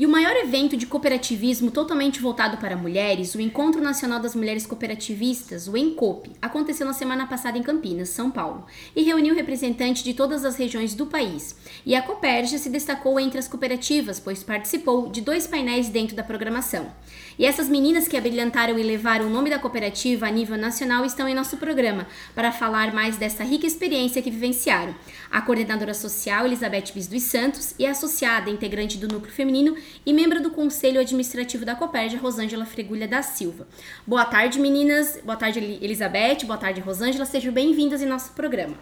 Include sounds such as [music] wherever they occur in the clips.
E o maior evento de cooperativismo totalmente voltado para mulheres, o Encontro Nacional das Mulheres Cooperativistas, o ENCOP, aconteceu na semana passada em Campinas, São Paulo, e reuniu representantes de todas as regiões do país. E a Cooperja se destacou entre as cooperativas, pois participou de dois painéis dentro da programação. E essas meninas que abrilhantaram e levaram o nome da cooperativa a nível nacional estão em nosso programa para falar mais dessa rica experiência que vivenciaram. A coordenadora social Elizabeth Bis dos Santos e a associada integrante do núcleo feminino e membro do Conselho Administrativo da Copérdia, Rosângela Fregulha da Silva. Boa tarde, meninas. Boa tarde, Elizabeth. Boa tarde, Rosângela. Sejam bem-vindas em nosso programa.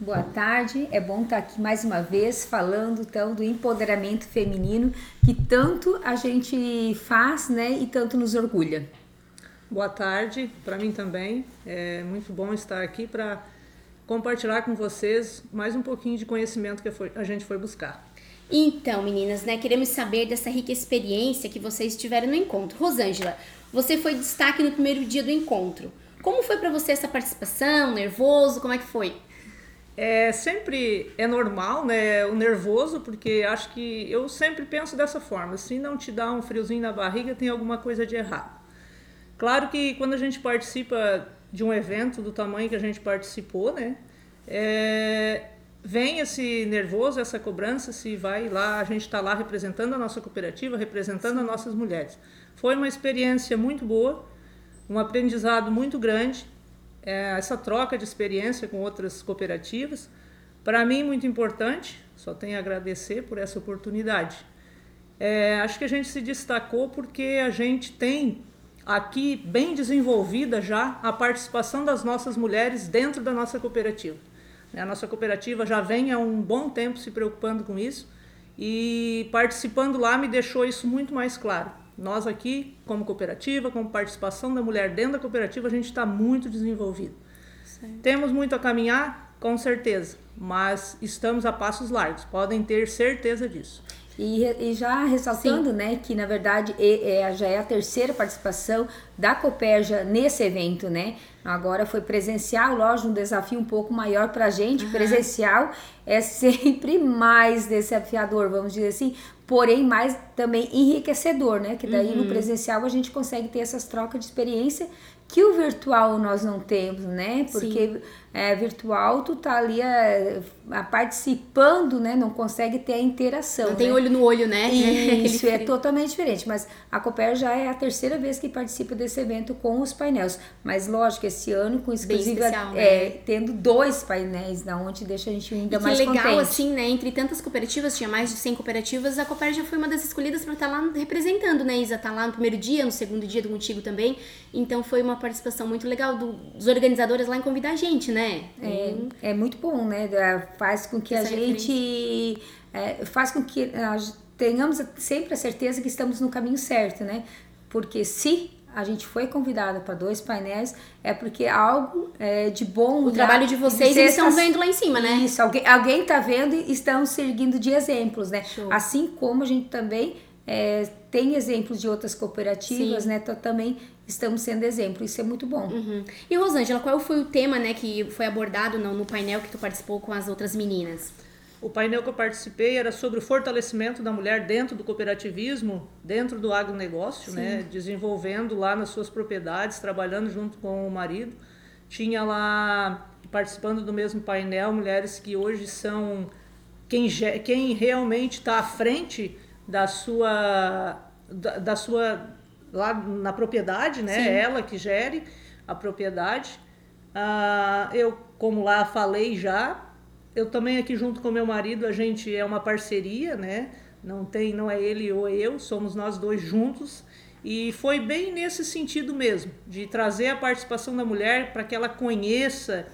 Boa tarde, é bom estar aqui mais uma vez falando então do empoderamento feminino que tanto a gente faz, né, e tanto nos orgulha. Boa tarde, para mim também. É muito bom estar aqui para compartilhar com vocês mais um pouquinho de conhecimento que a gente foi buscar. Então, meninas, né, queremos saber dessa rica experiência que vocês tiveram no encontro. Rosângela, você foi destaque no primeiro dia do encontro. Como foi para você essa participação? Nervoso? Como é que foi? É sempre é normal, né, o nervoso, porque acho que eu sempre penso dessa forma. Se não te dá um friozinho na barriga, tem alguma coisa de errado. Claro que quando a gente participa de um evento do tamanho que a gente participou, né, é, vem esse nervoso, essa cobrança, se vai lá, a gente está lá representando a nossa cooperativa, representando as nossas mulheres. Foi uma experiência muito boa, um aprendizado muito grande, é, essa troca de experiência com outras cooperativas. Para mim, muito importante, só tenho a agradecer por essa oportunidade. É, acho que a gente se destacou porque a gente tem aqui bem desenvolvida já a participação das nossas mulheres dentro da nossa cooperativa. A nossa cooperativa já vem há um bom tempo se preocupando com isso e participando lá me deixou isso muito mais claro. Nós aqui, como cooperativa, como participação da mulher dentro da cooperativa, a gente está muito desenvolvido. Certo. Temos muito a caminhar, com certeza, mas estamos a passos largos, podem ter certeza disso. E, e já ressaltando, Sim. né, que na verdade é, já é a terceira participação da Coperja nesse evento, né? Agora foi presencial, lógico, um desafio um pouco maior para a gente. Uhum. Presencial é [laughs] sempre mais desafiador, vamos dizer assim, porém mais também enriquecedor, né? Que daí uhum. no presencial a gente consegue ter essas trocas de experiência que o virtual nós não temos, né? Porque é, virtual tu tá ali é, participando, né? Não consegue ter a interação. Não né? tem olho no olho, né? [laughs] Isso é totalmente diferente. Mas a Cooper já é a terceira vez que participa desse evento com os painéis. Mas lógico, esse ano com exclusiva, especial, né? é, tendo dois painéis, da onde deixa a gente ainda e mais que legal, contente. assim, né? Entre tantas cooperativas, tinha mais de 100 cooperativas, a Cooper já foi uma das escolhidas para estar tá lá representando, né, Isa? Tá lá no primeiro dia, no segundo dia do contigo também. Então foi uma participação muito legal do, dos organizadores lá em convidar a gente, né? É, hum. é muito bom, né? Faz com que Essa a gente. É, faz com que tenhamos sempre a certeza que estamos no caminho certo, né? Porque se a gente foi convidada para dois painéis, é porque algo é, de bom. O trabalho de vocês eles estão vendo lá em cima, né? Isso, alguém, alguém tá vendo e estão seguindo de exemplos, né? Show. Assim como a gente também é, tem exemplos de outras cooperativas, Sim. né? Então, também estamos sendo exemplo. Isso é muito bom. Uhum. E Rosângela, qual foi o tema, né, que foi abordado no, no painel que tu participou com as outras meninas? O painel que eu participei era sobre o fortalecimento da mulher dentro do cooperativismo, dentro do agronegócio, né? Desenvolvendo lá nas suas propriedades, trabalhando junto com o marido. Tinha lá, participando do mesmo painel, mulheres que hoje são quem, quem realmente está à frente da sua, da, da sua lá na propriedade, né? Sim. Ela que gere a propriedade. Ah, eu, como lá falei já, eu também aqui junto com meu marido, a gente é uma parceria, né? Não tem, não é ele ou eu, somos nós dois juntos. E foi bem nesse sentido mesmo, de trazer a participação da mulher para que ela conheça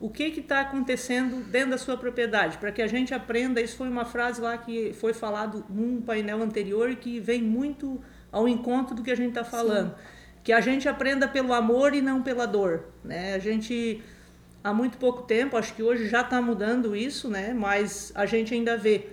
o que está acontecendo dentro da sua propriedade, para que a gente aprenda. Isso foi uma frase lá que foi falado num painel anterior que vem muito ao encontro do que a gente está falando. Sim. Que a gente aprenda pelo amor e não pela dor. Né? A gente, há muito pouco tempo, acho que hoje já está mudando isso, né? mas a gente ainda vê.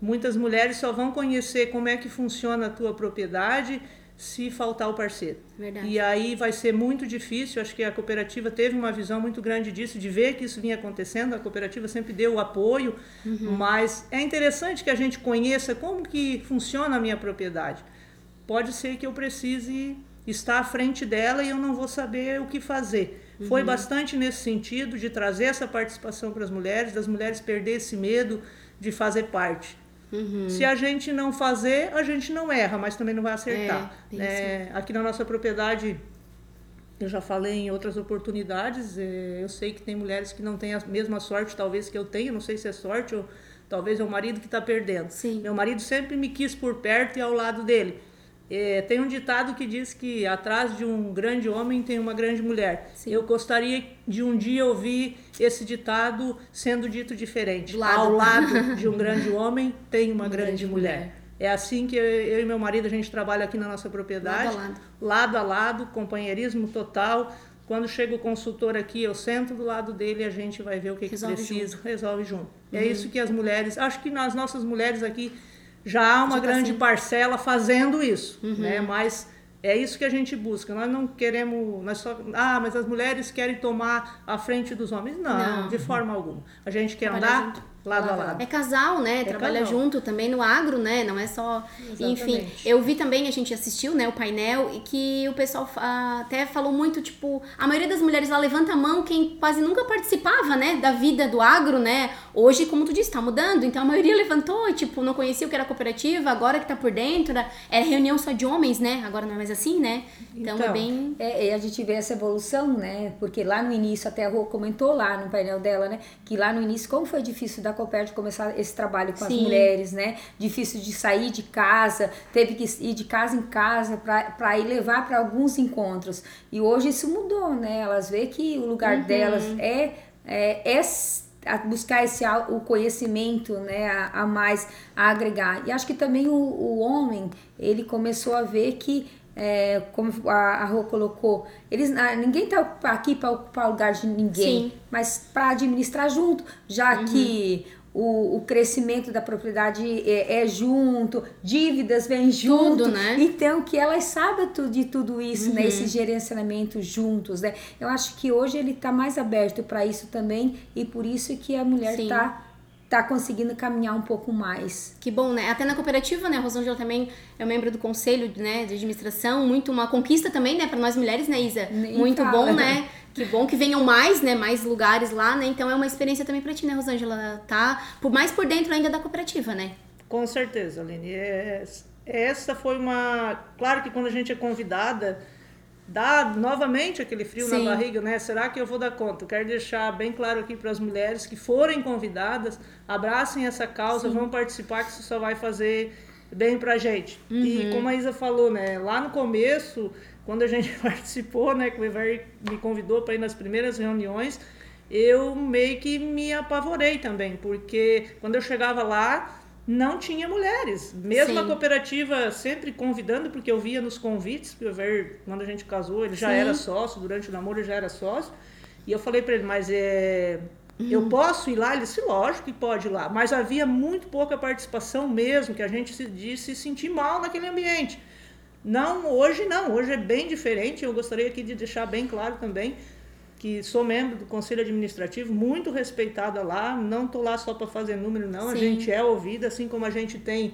Muitas mulheres só vão conhecer como é que funciona a tua propriedade se faltar o parceiro. Verdade. E aí vai ser muito difícil, acho que a cooperativa teve uma visão muito grande disso, de ver que isso vinha acontecendo, a cooperativa sempre deu o apoio, uhum. mas é interessante que a gente conheça como que funciona a minha propriedade. Pode ser que eu precise estar à frente dela e eu não vou saber o que fazer. Uhum. Foi bastante nesse sentido de trazer essa participação para as mulheres, das mulheres perder esse medo de fazer parte. Uhum. Se a gente não fazer, a gente não erra, mas também não vai acertar. É, é, aqui na nossa propriedade, eu já falei em outras oportunidades, é, eu sei que tem mulheres que não têm a mesma sorte, talvez, que eu tenho, não sei se é sorte ou talvez é o marido que está perdendo. Sim. Meu marido sempre me quis por perto e ao lado dele. É, tem um ditado que diz que atrás de um grande homem tem uma grande mulher. Sim. Eu gostaria de um dia ouvir esse ditado sendo dito diferente. Lado. Ao lado [laughs] de um grande homem tem uma, uma grande, grande mulher. mulher. É assim que eu e meu marido a gente trabalha aqui na nossa propriedade. Lado a lado. Lado a lado, companheirismo total. Quando chega o consultor aqui, eu sento do lado dele e a gente vai ver o que, resolve que precisa, junto. resolve junto. É uhum. É isso que as mulheres, acho que nas nossas mulheres aqui já há uma já tá grande assim. parcela fazendo isso, uhum. né? Mas é isso que a gente busca. Nós não queremos, nós só, ah, mas as mulheres querem tomar a frente dos homens. Não, não. de forma alguma. A gente quer andar junto. Lado a lado. É casal, né? É Trabalha casal. junto também no agro, né? Não é só. Exatamente. Enfim, eu vi também, a gente assistiu, né, o painel, e que o pessoal até falou muito, tipo, a maioria das mulheres lá levanta a mão quem quase nunca participava, né, da vida do agro, né? Hoje, como tu disse, tá mudando, então a maioria levantou e, tipo, não conhecia o que era cooperativa, agora que tá por dentro, era reunião só de homens, né? Agora não é mais assim, né? Então, é então é bem. É, a gente vê essa evolução, né? Porque lá no início, até a Rô comentou lá no painel dela, né? Que lá no início, como foi difícil da Copert começar esse trabalho com Sim. as mulheres, né? Difícil de sair de casa, teve que ir de casa em casa para ir levar para alguns encontros. E hoje isso mudou, né? Elas vê que o lugar uhum. delas é, é, é a buscar esse o conhecimento né a, a, mais a agregar e acho que também o, o homem ele começou a ver que é, como a, a Rô colocou eles ah, ninguém tá aqui para ocupar o lugar de ninguém Sim. mas para administrar junto já uhum. que o, o crescimento da propriedade é, é, junto, dívidas vêm junto. Tudo, né? Então, que elas sabem tudo, de tudo isso, né? uhum. né? Esse gerenciamento juntos, né? Eu acho que hoje ele está mais aberto para isso também e por isso que a mulher está tá conseguindo caminhar um pouco mais. Que bom, né? Até na cooperativa, né? A Rosângela também é membro do conselho, né, de administração, muito uma conquista também, né, para nós mulheres, né, Isa? Nem muito fala. bom, né? Que bom que venham mais, né? Mais lugares lá, né? Então é uma experiência também para ti, né, Rosângela? Tá por mais por dentro ainda da cooperativa, né? Com certeza, Aline. É, essa foi uma. Claro que quando a gente é convidada, dá novamente aquele frio Sim. na barriga, né? Será que eu vou dar conta? Eu quero deixar bem claro aqui para as mulheres que forem convidadas, abracem essa causa, Sim. vão participar, que isso só vai fazer bem pra gente. Uhum. E como a Isa falou, né? Lá no começo quando a gente [laughs] participou, né, que o Ever me convidou para ir nas primeiras reuniões, eu meio que me apavorei também, porque quando eu chegava lá, não tinha mulheres. Mesmo Sim. a cooperativa sempre convidando, porque eu via nos convites, quando a gente casou, ele já Sim. era sócio, durante o namoro ele já era sócio. E eu falei para ele, mas é, eu posso ir lá? Ele disse, lógico que pode ir lá. Mas havia muito pouca participação mesmo, que a gente se, de se sentir mal naquele ambiente. Não, hoje não, hoje é bem diferente. Eu gostaria aqui de deixar bem claro também que sou membro do conselho administrativo, muito respeitada lá. Não estou lá só para fazer número, não. Sim. A gente é ouvida, assim como a gente tem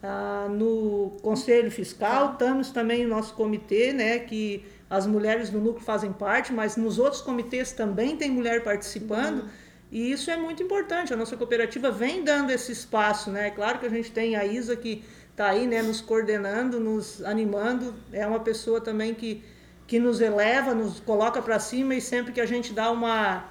ah, no conselho fiscal, estamos também no nosso comitê, né? Que as mulheres do núcleo fazem parte, mas nos outros comitês também tem mulher participando. Uhum. E isso é muito importante. A nossa cooperativa vem dando esse espaço, né? Claro que a gente tem a Isa que está aí, né, nos coordenando, nos animando. É uma pessoa também que, que nos eleva, nos coloca para cima e sempre que a gente dá uma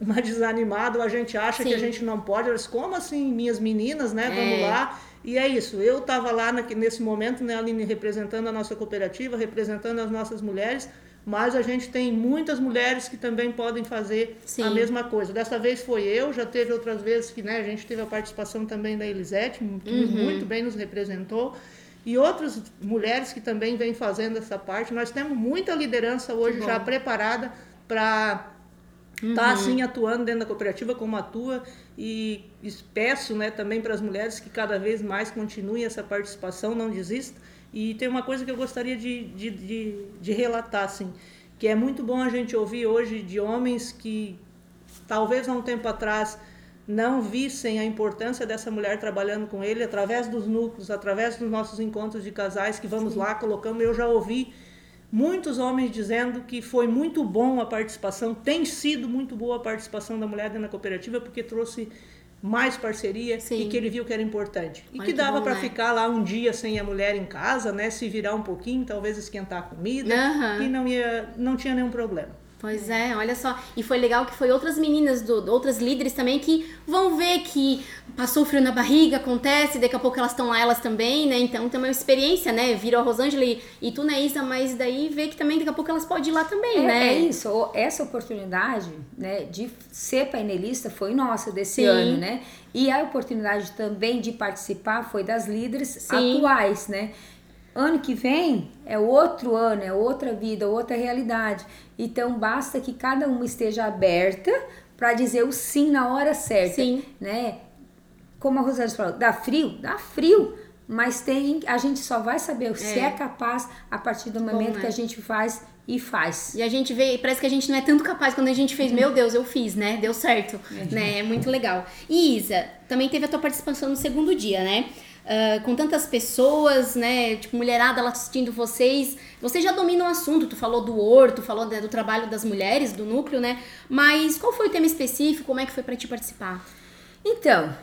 uma desanimada, a gente acha Sim. que a gente não pode, elas como assim, minhas meninas, né, vamos é. lá. E é isso, eu estava lá nesse momento, né, Aline, representando a nossa cooperativa, representando as nossas mulheres, mas a gente tem muitas mulheres que também podem fazer Sim. a mesma coisa. Dessa vez foi eu, já teve outras vezes que né, a gente teve a participação também da Elisete, que uhum. muito bem nos representou, e outras mulheres que também vêm fazendo essa parte. Nós temos muita liderança hoje já preparada para estar uhum. tá, assim atuando dentro da cooperativa como atua e peço né, também para as mulheres que cada vez mais continuem essa participação, não desista E tem uma coisa que eu gostaria de, de, de, de relatar, assim, que é muito bom a gente ouvir hoje de homens que talvez há um tempo atrás não vissem a importância dessa mulher trabalhando com ele através dos núcleos, através dos nossos encontros de casais que vamos Sim. lá, colocamos. Eu já ouvi muitos homens dizendo que foi muito bom a participação, tem sido muito boa a participação da mulher dentro da cooperativa, porque trouxe mais parceria Sim. e que ele viu que era importante. E que dava para né? ficar lá um dia sem a mulher em casa, né, se virar um pouquinho, talvez esquentar a comida, uhum. e não ia não tinha nenhum problema. Pois é, olha só. E foi legal que foi outras meninas, do, outras líderes também, que vão ver que passou frio na barriga, acontece, daqui a pouco elas estão lá, elas também, né? Então tem uma experiência, né? Viram a Rosângela e, e tu, né, Isa, mas daí vê que também daqui a pouco elas podem ir lá também, é, né? É isso. Essa oportunidade, né, de ser painelista foi nossa desse Sim. ano, né? E a oportunidade também de participar foi das líderes Sim. atuais, né? Ano que vem é outro ano, é outra vida, outra realidade. Então basta que cada uma esteja aberta para dizer o sim na hora certa, sim. né? Como a Rosana falou, dá frio, dá frio, mas tem, a gente só vai saber é. se é capaz a partir do momento Bom, né? que a gente faz e faz. E a gente vê, parece que a gente não é tanto capaz quando a gente fez, meu Deus, eu fiz, né? Deu certo, é. né? É muito legal. E Isa, também teve a tua participação no segundo dia, né? Uh, com tantas pessoas, né? Tipo, mulherada lá assistindo vocês. Vocês já dominam o assunto, tu falou do horto, falou né, do trabalho das mulheres, do núcleo, né? Mas qual foi o tema específico? Como é que foi para te participar? Então,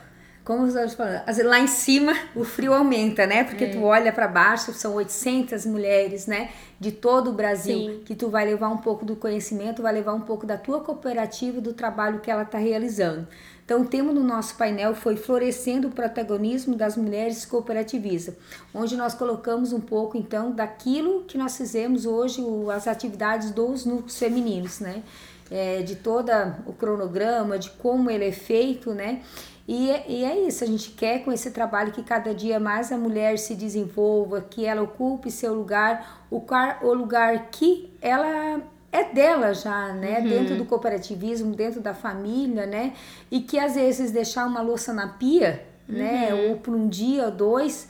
como estamos falando, lá em cima o frio aumenta, né? Porque é. tu olha para baixo, são 800 mulheres, né? De todo o Brasil, Sim. que tu vai levar um pouco do conhecimento, vai levar um pouco da tua cooperativa, do trabalho que ela está realizando. Então, o tema do nosso painel foi Florescendo o Protagonismo das Mulheres Cooperativistas, onde nós colocamos um pouco, então, daquilo que nós fizemos hoje, as atividades dos núcleos femininos, né? É, de todo o cronograma, de como ele é feito, né? E, é, e é isso, a gente quer com esse trabalho que cada dia mais a mulher se desenvolva, que ela ocupe seu lugar, o, o lugar que ela é dela já, né? Uhum. Dentro do cooperativismo, dentro da família, né? E que às vezes deixar uma louça na pia, né? uhum. né? Ou por um dia ou dois,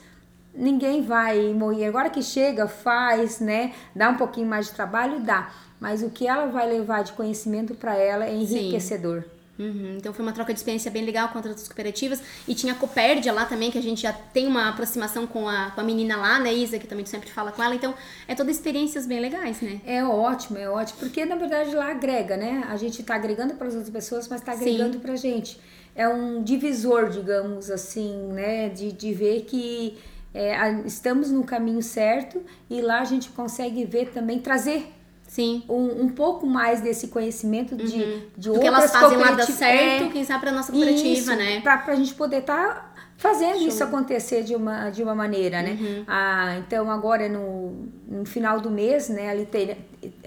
ninguém vai morrer. Agora que chega, faz, né? Dá um pouquinho mais de trabalho, dá. Mas o que ela vai levar de conhecimento para ela é enriquecedor. Sim. Uhum, então foi uma troca de experiência bem legal com outras cooperativas. E tinha a Copérdia lá também, que a gente já tem uma aproximação com a, com a menina lá, né, Isa, que também sempre fala com ela. Então é todas experiências bem legais, né? É ótimo, é ótimo. Porque na verdade lá agrega, né? A gente tá agregando para as outras pessoas, mas tá agregando para a gente. É um divisor, digamos assim, né? De, de ver que é, estamos no caminho certo e lá a gente consegue ver também, trazer Sim. Um, um pouco mais desse conhecimento de, uhum. de Do outras que elas fazem lá dar certo, é, quem sabe para nossa cooperativa, isso, né? Para a gente poder estar tá fazendo Show. isso acontecer de uma, de uma maneira, né? Uhum. Ah, então agora no, no final do mês, né, ali tem,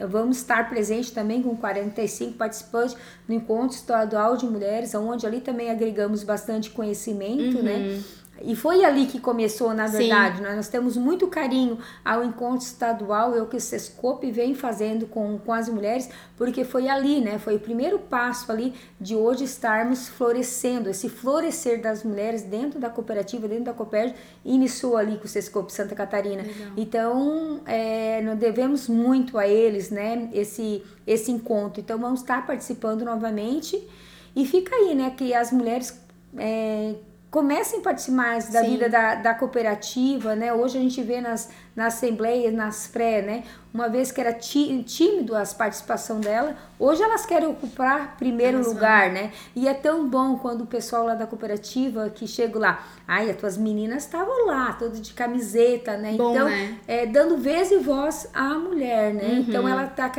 vamos estar presente também com 45 participantes no encontro estadual de mulheres, onde ali também agregamos bastante conhecimento, né? uhum. né? E foi ali que começou, na verdade. Né? Nós temos muito carinho ao encontro estadual, é o que o Sescope vem fazendo com, com as mulheres, porque foi ali, né? Foi o primeiro passo ali de hoje estarmos florescendo, esse florescer das mulheres dentro da cooperativa, dentro da Copérdia, iniciou ali com o Sescope Santa Catarina. Legal. Então, é, nós devemos muito a eles, né? Esse, esse encontro. Então, vamos estar participando novamente. E fica aí, né? Que as mulheres. É, comecem a participar mais da Sim. vida da, da cooperativa, né? Hoje a gente vê nas, nas assembleias, nas pré, né? Uma vez que era tímido a participação dela, hoje elas querem ocupar primeiro elas lugar, vão. né? E é tão bom quando o pessoal lá da cooperativa que chega lá, ai, as tuas meninas estavam lá, todas de camiseta, né? Bom, então, né? É, dando vez e voz à mulher, né? Uhum. Então ela tá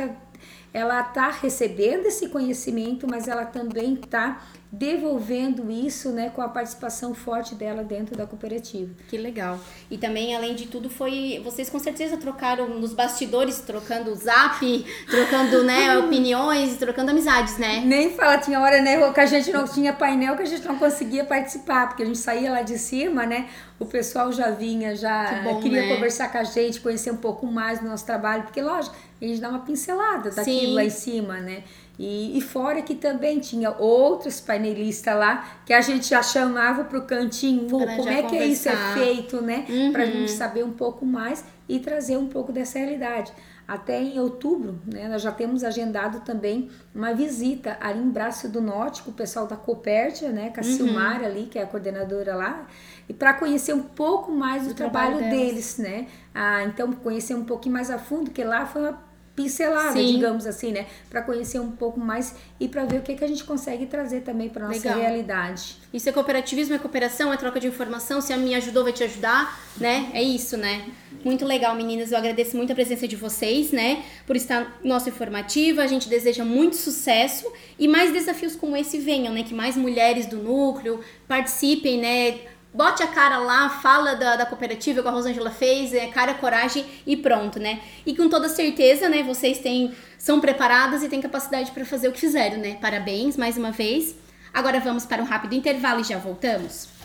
ela tá recebendo esse conhecimento, mas ela também tá devolvendo isso, né, com a participação forte dela dentro da cooperativa. Que legal. E também, além de tudo, foi vocês com certeza trocaram nos bastidores, trocando zap, trocando, né, [laughs] opiniões, trocando amizades, né? Nem fala, tinha hora, né, que a gente não tinha painel, que a gente não conseguia participar, porque a gente saía lá de cima, né, o pessoal já vinha, já bom, queria né? conversar com a gente, conhecer um pouco mais do nosso trabalho, porque lógico, a gente dá uma pincelada daquilo Sim. lá em cima, né? E, e, fora que também tinha outros painelistas lá que a gente já chamava para o cantinho, pra como é que conversar. isso é feito, né? Uhum. Para a gente saber um pouco mais e trazer um pouco dessa realidade. Até em outubro, né, nós já temos agendado também uma visita ali em Braço do Norte com o pessoal da Copértia, né, com a uhum. Silmar ali, que é a coordenadora lá, e para conhecer um pouco mais do, do trabalho, trabalho deles, né? Ah, então conhecer um pouquinho mais a fundo, que lá foi uma pincelada, Sim. digamos assim, né? Para conhecer um pouco mais e para ver o que, que a gente consegue trazer também para nossa Legal. realidade. Isso é cooperativismo, é cooperação, é troca de informação. Se a minha ajudou, vai te ajudar, né? É isso, né? Muito legal, meninas. Eu agradeço muito a presença de vocês, né? Por estar no nosso informativo. A gente deseja muito sucesso e mais desafios como esse venham, né? Que mais mulheres do núcleo participem, né? Bote a cara lá, fala da, da cooperativa que a Rosângela fez, é cara, coragem e pronto, né? E com toda certeza, né, vocês têm, são preparadas e têm capacidade para fazer o que fizeram, né? Parabéns mais uma vez. Agora vamos para um rápido intervalo e já voltamos.